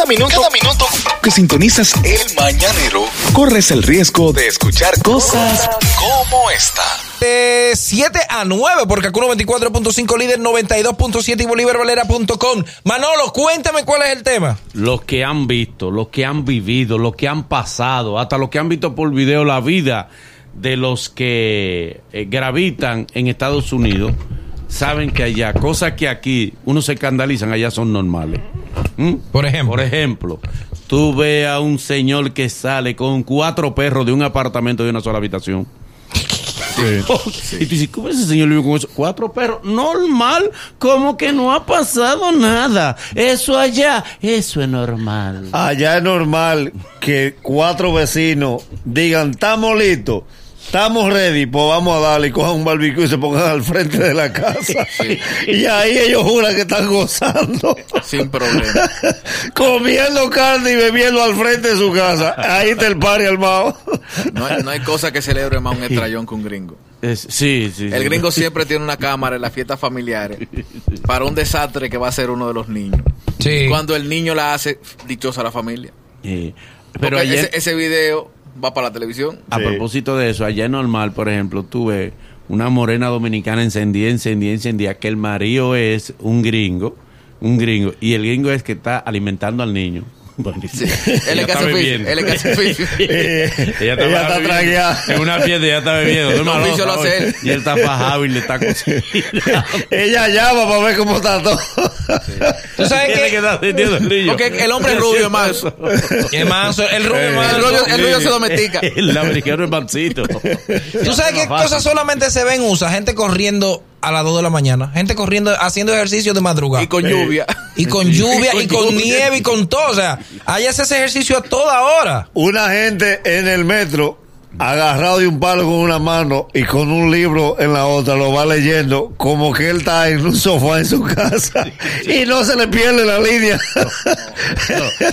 Cada minuto, cada minuto que sintonizas el mañanero, corres el riesgo de escuchar cosas como esta. De 7 a 9, porque Acuno 24.5 líder 92.7 y bolívarvalera.com. Manolo, cuéntame cuál es el tema. Los que han visto, los que han vivido, los que han pasado, hasta los que han visto por video la vida de los que eh, gravitan en Estados Unidos, saben que allá, cosas que aquí uno se escandalizan, allá son normales. ¿Mm? Por ejemplo. Por ejemplo, tú ves a un señor que sale con cuatro perros de un apartamento de una sola habitación. Y tú dices, ¿cómo ese señor vive con eso? Cuatro perros, normal, como que no ha pasado nada. Eso allá, eso es normal. Allá es normal que cuatro vecinos digan, estamos listos, estamos ready, pues vamos a darle y cojan un barbecue y se pongan al frente de la casa. Y ahí ellos juran que están gozando. Sin problema. Comiendo carne y bebiendo al frente de su casa. Ahí está el party armado. No hay, no hay cosa que celebre más un estrellón que un gringo. Es- sí, sí. El sí. gringo siempre tiene una cámara en las fiestas familiares para un desastre que va a ser uno de los niños. Sí. Cuando el niño la hace, dichosa la familia. Sí. Pero Pero ayer, ese, ese video va para la televisión. a Sí. propósito de eso, allá es normal, por ejemplo, tú ves una morena dominicana encendida, encendida, encendida, que el marido es un gringo, un gringo, y el gringo es que está alimentando al niño. Buenísimo. Él está bebiendo. él. Eh, Ella está, ella está tragueada. En una fiesta ella está bebiendo. El oficio lo hace él. Y él está fajado y le está cocinando. Ella llama para ver cómo está todo. Tú sabes que el niño. Porque el hombre es rubio es manso. Es manso, el rubio es El manso. rubio, el rubio se domestica. El americano es mansito. Tú sabes qué cosas solamente se ven USA. Gente corriendo a las 2 de la mañana. Gente corriendo, haciendo ejercicio de madrugada. Y con lluvia. Y con lluvia, y con lluvia. nieve, y con todo. O sea, ahí hace ese ejercicio a toda hora. Una gente en el metro agarrado de un palo con una mano y con un libro en la otra, lo va leyendo como que él está en un sofá en su casa y no se le pierde la línea.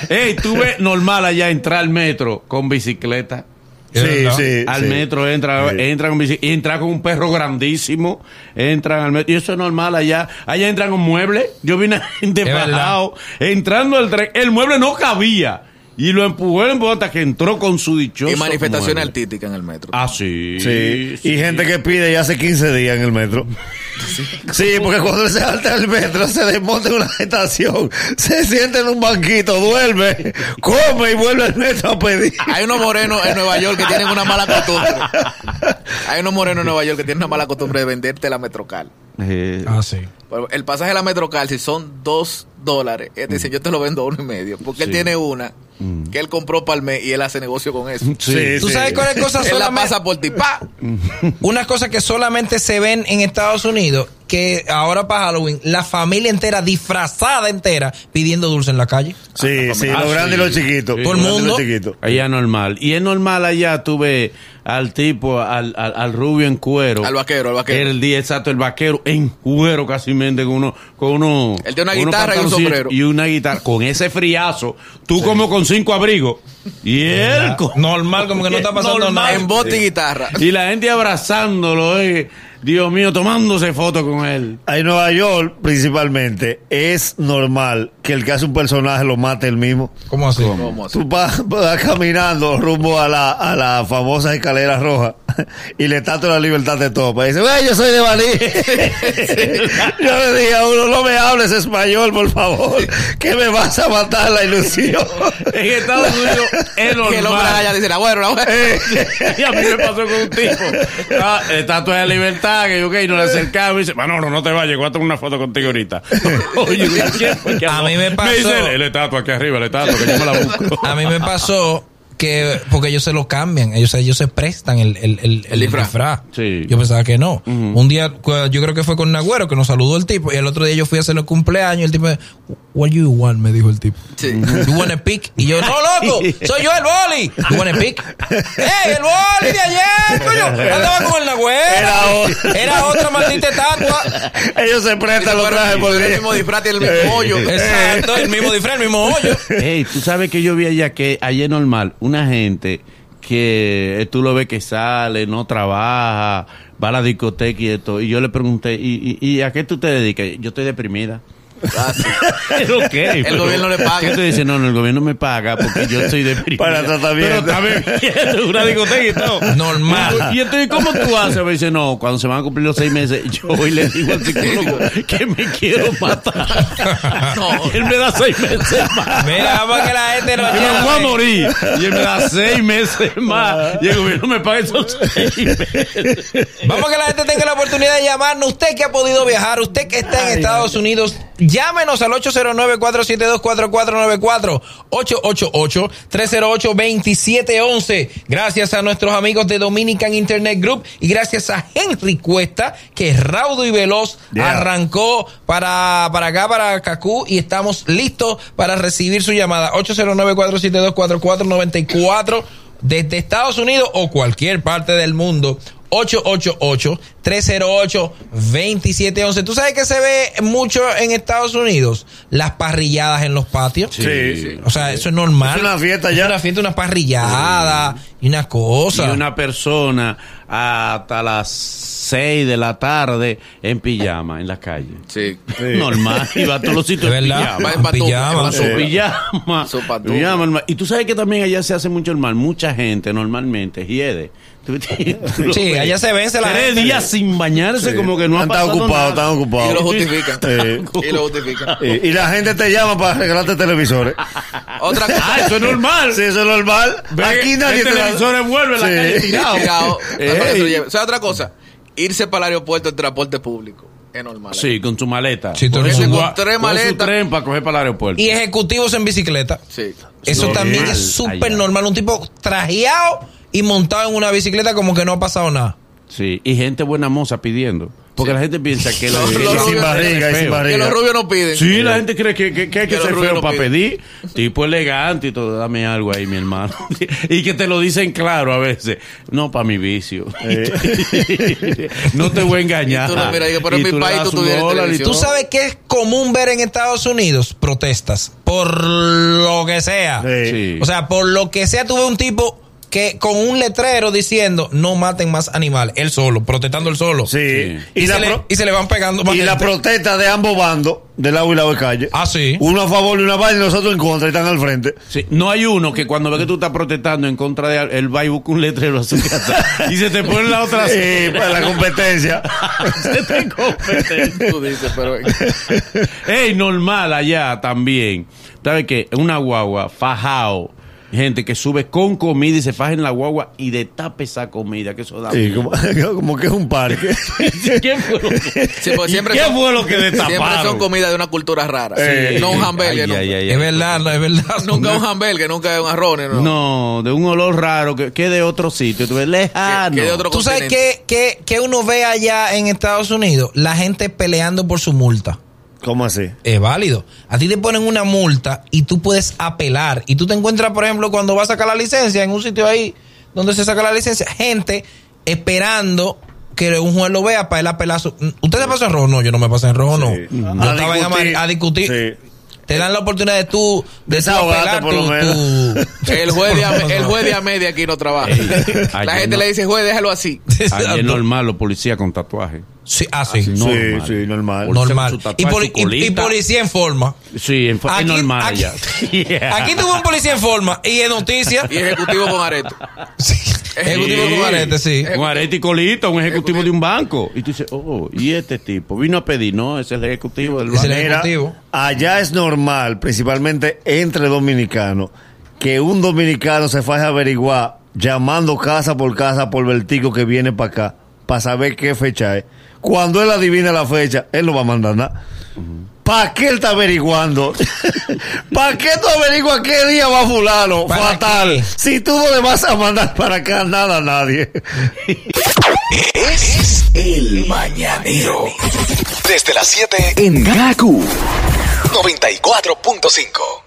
Ey, tú ves normal allá entrar al metro con bicicleta. Sí, sí. Al sí. metro entra, Sí. entra con bici- entra con un perro grandísimo, entran al metro, y eso es normal allá. Allá entran con muebles. Yo vi una gente entrando al tren, el mueble no cabía. Y lo empujó, empujó hasta que entró con su dichoso Y manifestaciones mueble. artísticas en el metro. Ah, sí. Sí. Y gente que pide ya hace 15 días en el metro. Sí, porque cuando se salta del metro, se desmonta en una estación, se siente en un banquito, duerme, come y vuelve al metro a pedir. Hay unos morenos en Nueva York que tienen una mala costumbre. Hay unos morenos en Nueva York que tienen una mala costumbre de venderte la Metrocal. Eh, Ah, sí. Pero El pasaje de la Metrocal, si son dos dólares, él dice, yo te lo vendo a uno y medio. Porque él tiene una que él compró para el mes y él hace negocio con eso. Sí, ¿Tú sí. sabes cuáles cosas Él la solamente, pasa por ti, pa. unas cosas que solamente se ven en Estados Unidos? Que ahora para Halloween, la familia entera, disfrazada entera, pidiendo dulce en la calle. Sí, sí, Ah, los sí. grandes y los chiquitos. Sí. Todo el mundo. chiquitos. Allá es normal. Y es normal allá, tú ves al tipo, al, al, al rubio en cuero. Al vaquero, al vaquero. El día exacto, el vaquero en cuero casi mente con uno, con uno. Él tiene una guitarra y un sombrero. Y una guitarra. Con ese friazo, tú como con cinco abrigos. Y él con- Normal, como que no está pasando Normal. nada. En bote y guitarra. Y la gente abrazándolo, eh. Dios mío, tomándose fotos con él. En Nueva York, principalmente, es normal que el que hace un personaje lo mate él mismo. ¿Cómo así? ¿Cómo así? Tú vas, vas caminando rumbo a la, a la famosa escalera roja y le estatua la libertad de topa. Y dice, "Güey, yo soy de Bali. yo le dije a uno, no me hables español, por favor, que me vas a matar la ilusión. En Estados Unidos es Que el hombre normal. allá dice, la güero, la güero. Y a mí me pasó con un tipo. Ah, estatua de libertad, que yo, ok, no le acercaba y me dice, Manolo, no te vayas, voy a tomar una foto contigo ahorita. Oye, ¿quién fue que A mí me pasó- dice, el estatua aquí arriba, el estatua, que yo me la busco. A mí me pasó que, porque ellos se lo cambian, ellos, ellos se prestan el, el, el, el disfraz. disfraz. Sí. Yo pensaba que no. Un día, yo creo que fue con Nagüero que nos saludó el tipo, y el otro día yo fui a hacer el cumpleaños, y el tipo, what you want, me dijo el tipo. Sí. You want a pic? Y yo, no, loco, soy yo el boli. You want a pic? ¡Ey, el boli de ayer, coño! Andaba con el Nagüero. Era otro. Era otra maldita estatua. Ellos se prestan los trajes por el mismo disfraz y el mismo hoyo. Exacto, el mismo disfraz, el mismo hoyo. Ey, tú sabes que yo vi allá que allá es normal, una gente que eh, tú lo ves que sale, no trabaja, va a la discoteca y esto. Y yo le pregunté, ¿y, y, y a qué tú te dedicas? Yo estoy deprimida. Ah, sí. ¿Pero qué? El gobierno le paga. ¿Qué te dice? No, no, el gobierno me paga porque yo estoy deprimido. Para tratamiento. Pero bebiendo una discoteca y todo. Normal. Y entonces, ¿cómo tú haces? Me dice, no, cuando se van a cumplir los seis meses, yo voy y le digo al psicólogo que me quiero matar. No. Y él me da seis meses más. Mira, vamos a que la gente no Yo me voy a morir. Y él me da seis meses más. Y el gobierno me paga esos seis meses. Vamos a que la gente tenga la oportunidad de llamarnos. Usted que ha podido viajar, usted que está en Estados Unidos, llámenos al 809-472-4494, 888-308-2711. Gracias a nuestros amigos de Dominican Internet Group y gracias a Henry Cuesta, que es raudo y veloz, Yeah. arrancó para, para acá, para Cacú, y estamos listos para recibir su llamada. 809-472-4494 desde Estados Unidos o cualquier parte del mundo. 888-308-2711. ¿Tú sabes que se ve mucho en Estados Unidos? Las parrilladas en los patios. Sí, sí. O sea, eso es normal. Es una fiesta ya. Es una fiesta, una parrillada y una cosa. Y una persona hasta las 6 de la tarde en pijama en la calle. Sí. Normal, iba a todos los sitios ¿De en pijama. Va en Pijama. Su pijama. Su pijama. Y tú sabes que también allá se hace mucho el mal. Mucha gente normalmente hiede. Sí, allá se vence la Tres días sin bañarse, como que no ha Están pasado ocupados, nada. están ocupados. Y lo justifican. Sí. Y lo justifican. Y, y la gente te llama para regalarte televisores. Otra cosa. Ah, eso es normal. Sí, eso es normal. Ve, Aquí nadie el te televisor envuelve la Sí. calle tirado. O sea, otra cosa. Irse para el aeropuerto en transporte público. Es normal. Sí, con su maleta. Sí, tú eres gua- tres su maletas. tren para coger para el aeropuerto. Y ejecutivos en bicicleta. Sí. Eso Normal también es súper normal. Un tipo trajeado y montado en una bicicleta como que no ha pasado nada. Sí, y gente buena moza pidiendo. Porque la gente piensa que Los- los, sin barriga, Que los rubios no piden. Sí, la gente cree que, que- que hay que, Que ser feo no para piden. pedir. Tipo elegante y todo. Dame algo ahí, mi hermano. y que te lo dicen claro a veces. No, para mi vicio. no te voy a engañar. Y tú no, mira, digo, pero en Y mi país tú un tuvieras dólar y televisión. ¿Tú sabes qué es común ver en Estados Unidos? Protestas. Por lo que sea. Sí. Sí. O sea, por lo que sea, tuve un tipo que con un letrero diciendo no maten más animales. Él solo, protestando él solo. Sí. Sí. Y, se le, pro- y se le van pegando más y la protesta de ambos bandos, de lado y lado de calle. Ah, sí. Uno a favor y una vaina y nosotros en contra y están al frente. Sí, no hay uno que cuando ve que tú estás protestando en contra de él va y busca un letrero a su casa y se te pone la otra Sí, para la competencia. se te compete. Tú dices, pero. Ey, normal allá también. ¿Sabes qué? Una guagua, fajao. Gente que sube con comida y se faja en la guagua y destape esa comida, que eso da. Sí, como, como que es un parque. ¿Qué fue lo que, Sí, porque ¿Y siempre qué son- fue lo que Siempre destaparon? son comida de una cultura rara. Sí. No un hamburger. Ay, nunca. ay, ay, Es verdad, no, es verdad. Nunca un hamburger, nunca un arroz. No. No, de un olor raro que, que de otro sitio. Tú ves lejano. Que- que de otro- ¿Tú sabes qué, qué, qué uno ve allá en Estados Unidos? La gente peleando por su multa. ¿Cómo así? Es válido. A ti te ponen una multa y tú puedes apelar. Y tú te encuentras, por ejemplo, cuando vas a sacar la licencia, en un sitio ahí donde se saca la licencia, gente esperando que un juez lo vea para él apelar su... ¿Usted se pasó en rojo? No, yo no me pasé en rojo, no. Sí. Yo A estaba discutir. a discutir. Sí. Te dan la oportunidad de tú... De por lo tu- menos. tu- El juez, de a, el juez de a media aquí no trabaja. Ey, La gente no- le dice, juez, déjalo así. Ayer normal, los policías con tatuaje. Sí, ah, sí. Sí, Normal. sí, normal. Normal. Y, poli- policía en forma. Sí, en, es normal aquí, aquí tuvo un policía en forma y en noticias. Y ejecutivo con areto. Sí. Ejecutivo con arete, sí. Un arete y colita, un ejecutivo de un banco. Y tú dices, oh, ¿y este tipo? Vino a pedir, no, es el ejecutivo del Es el banco. Allá es normal, principalmente entre dominicanos, que un dominicano se faje a averiguar llamando casa por casa por vertigo que viene para acá, para saber qué fecha es. Cuando él adivina la fecha, él no va a mandar nada. ¿Para qué él está averiguando? ¿Para qué tú averiguas qué día va fulano? ¿Para Fatal. qué? Si tú no le vas a mandar para acá nada a nadie. Es el mañanero. Desde las 7 en Gaku 94.5.